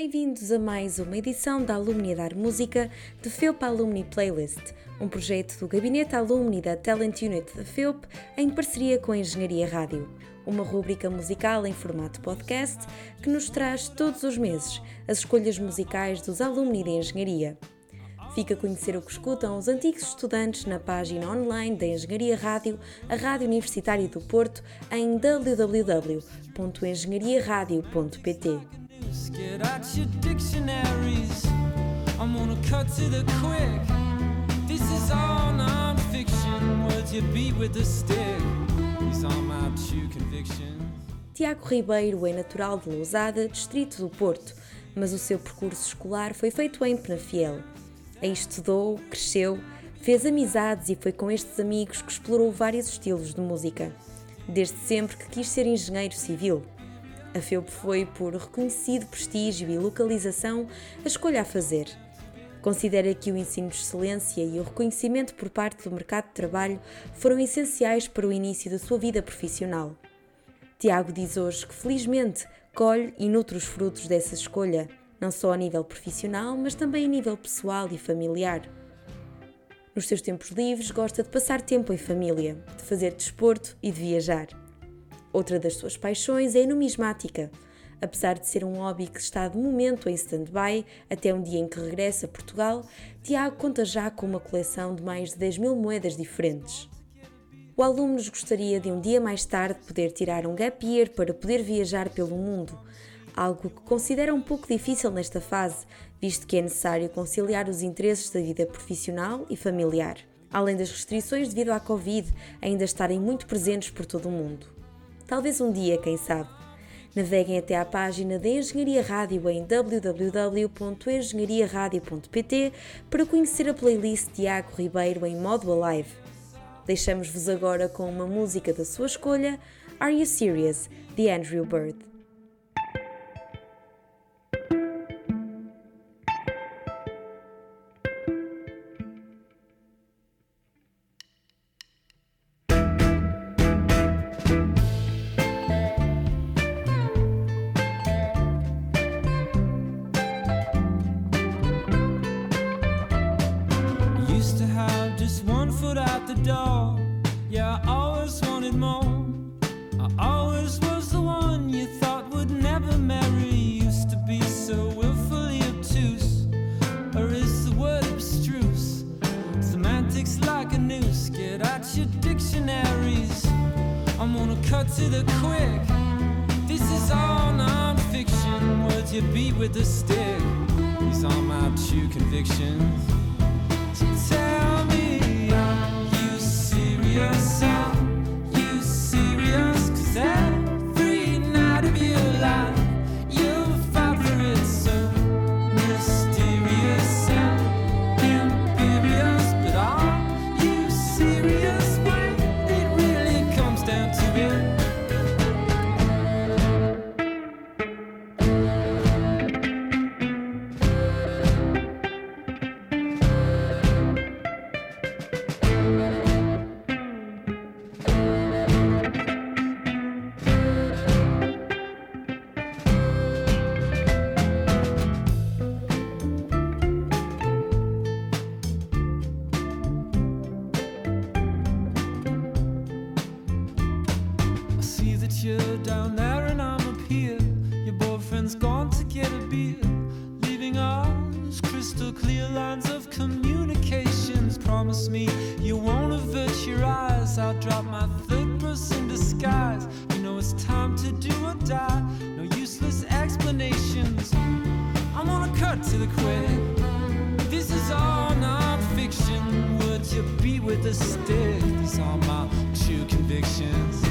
Bem-vindos a mais uma edição da Alumni Dar Música de FEUP Alumni Playlist, um projeto do Gabinete Alumni da Talent Unit da FEUP em parceria com a Engenharia Rádio, uma rúbrica musical em formato podcast que nos traz todos os meses as escolhas musicais dos alumni de Engenharia. Fica a conhecer o que escutam os antigos estudantes na página online da Engenharia Rádio, a Rádio Universitária do Porto, em www.engenhariaradio.pt. Get out your dictionaries. I'm gonna cut to the quick. This is all non-fiction. Words you beat with a stick. These are my convictions. Tiago Ribeiro é natural de Lousada, distrito do Porto, mas o seu percurso escolar foi feito em Penafiel. Aí estudou, cresceu, fez amizades e foi com estes amigos que explorou vários estilos de música. Desde sempre que quis ser engenheiro civil. A FEUP foi, por reconhecido prestígio e localização, a escolha a fazer. Considera que o ensino de excelência e o reconhecimento por parte do mercado de trabalho foram essenciais para o início da sua vida profissional. Tiago diz hoje que, felizmente, colhe e nutre os frutos dessa escolha, não só a nível profissional, mas também a nível pessoal e familiar. Nos seus tempos livres, gosta de passar tempo em família, de fazer desporto e de viajar. Outra das suas paixões é a numismática. Apesar de ser um hobby que está de momento em stand-by até um dia em que regressa a Portugal, Tiago conta já com uma coleção de mais de 10 mil moedas diferentes. O aluno nos gostaria de um dia mais tarde poder tirar um gap year para poder viajar pelo mundo, algo que considera um pouco difícil nesta fase, visto que é necessário conciliar os interesses da vida profissional e familiar, além das restrições devido à Covid ainda estarem muito presentes por todo o mundo. Talvez um dia, quem sabe. Naveguem até à página da Engenharia Rádio em www.engenhariaradio.pt para conhecer a playlist Tiago Ribeiro em modo Alive. Deixamos-vos agora com uma música da sua escolha, Are You Serious? de Andrew Bird. door. Yeah, I always wanted more. I always was the one you thought would never marry. Used to be so willfully obtuse. Or is the word abstruse? Semantics like a noose. Get out your dictionaries. I'm gonna cut to the quick. This is all nonfiction. Words you beat with a stick. These are my true convictions. lines of communications. Promise me you won't avert your eyes. I'll drop my third person disguise. You know it's time to do or die. No useless explanations. I'm gonna cut to the quick. This is all non-fiction. Would you be with a stick? These are my true convictions.